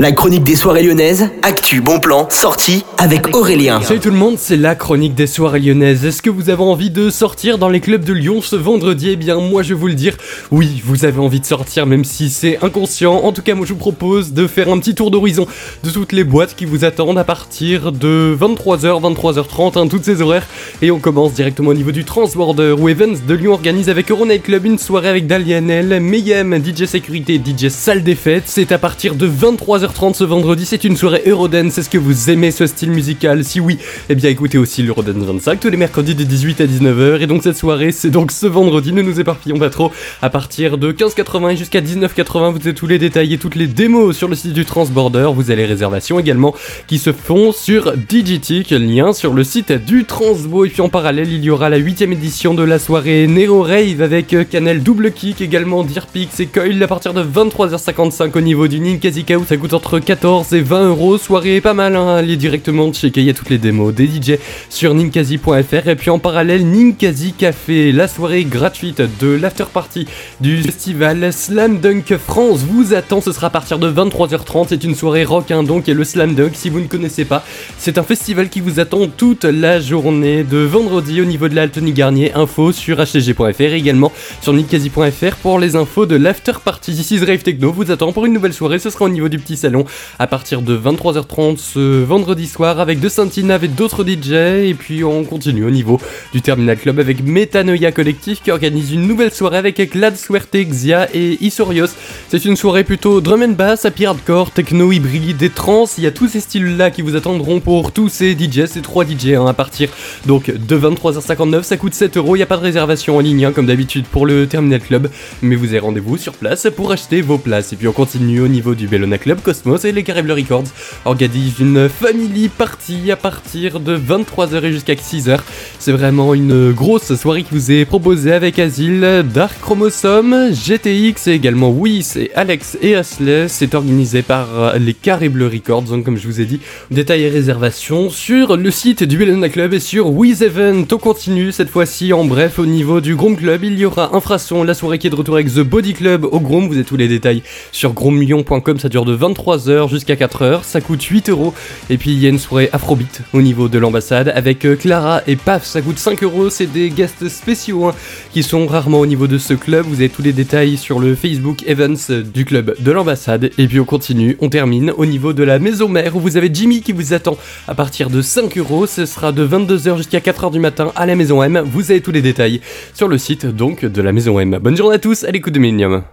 La chronique des soirées lyonnaises, actu, bon plan, sortie avec Aurélien. Salut tout le monde, c'est la chronique des soirées lyonnaises. Est-ce que vous avez envie de sortir dans les clubs de Lyon ce vendredi? Eh bien moi je vais vous le dire, oui, vous avez envie de sortir même si c'est inconscient. En tout cas moi je vous propose de faire un petit tour d'horizon de toutes les boîtes qui vous attendent à partir de 23h, 23h30, hein, toutes ces horaires. Et on commence directement au niveau du Transborder où Evans de Lyon organise avec Euronight Club une soirée avec Dalianel, Mayhem, DJ Sécurité, DJ Salle des Fêtes. C'est à partir de 23h 30 ce vendredi, c'est une soirée Eurodance. Est-ce que vous aimez ce style musical Si oui, eh bien écoutez aussi l'Eurodance 25 tous les mercredis de 18 à 19h. Et donc cette soirée, c'est donc ce vendredi, ne nous éparpillons pas trop. À partir de 15,80 jusqu'à 19,80, vous avez tous les détails et toutes les démos sur le site du Transborder. Vous avez les réservations également qui se font sur Digitic, lien sur le site du Transbo. Et puis en parallèle, il y aura la 8 édition de la soirée Nero Rave avec Canal Double Kick, également Deerpix et Coil à partir de 23h55 au niveau du Ninkazika où ça coûte entre 14 et 20 euros. Soirée pas mal, hein, allez directement checker, il y a toutes les démos des DJ sur ninkasi.fr. Et puis en parallèle, Ninkasi Café, la soirée gratuite de l'after party du festival Slam Dunk France vous attend. Ce sera à partir de 23h30. C'est une soirée rock, hein, donc, et le Slam Dunk, si vous ne connaissez pas, c'est un festival qui vous attend toute la journée de vendredi au niveau de la Garnier. Info sur htg.fr et également sur ninkasi.fr pour les infos de l'after party. Ici Rave Techno vous attend pour une nouvelle soirée. Ce sera au niveau du petit salon à partir de 23h30 ce vendredi soir avec De Santina avec d'autres DJ et puis on continue au niveau du Terminal Club avec Metanoia Collectif qui organise une nouvelle soirée avec Glad Suerte, Xia et Isorios. C'est une soirée plutôt drum and bass, happy hardcore, techno hybride et trans. Il y a tous ces styles là qui vous attendront pour tous ces DJ, ces trois DJ hein, à partir donc de 23h59. Ça coûte 7 euros. Il n'y a pas de réservation en ligne hein, comme d'habitude pour le Terminal Club, mais vous avez rendez-vous sur place pour acheter vos places. Et puis on continue au niveau du Bellona Club Et les Caribbean Records organisent une family party à partir de 23h et jusqu'à 6h. C'est vraiment une grosse soirée qui vous est proposée avec Asile, Dark Chromosome, GTX et également Whis et Alex et Asley. C'est organisé par les Caribbean Records, donc comme je vous ai dit, détails et réservations sur le site du Bellona Club et sur Wiz Event. On continue cette fois-ci en bref au niveau du Groom Club. Il y aura Infrason, la soirée qui est de retour avec The Body Club au Groom. Vous avez tous les détails sur groommillion.com. Ça dure de 23h jusqu'à 4h, ça coûte 8 euros. Et puis il y a une soirée Afrobeat au niveau de l'ambassade avec euh, Clara et Paf, ça coûte 5 euros. C'est des guests spéciaux hein, qui sont rarement au niveau de ce club. Vous avez tous les détails sur le Facebook Evans du club de l'ambassade. Et puis on continue, on termine au niveau de la maison mère où vous avez Jimmy qui vous attend à partir de 5 euros. Ce sera de 22h jusqu'à 4h du matin à la maison M. Vous avez tous les détails sur le site donc de la maison M. Bonne journée à tous à l'écoute de Millennium.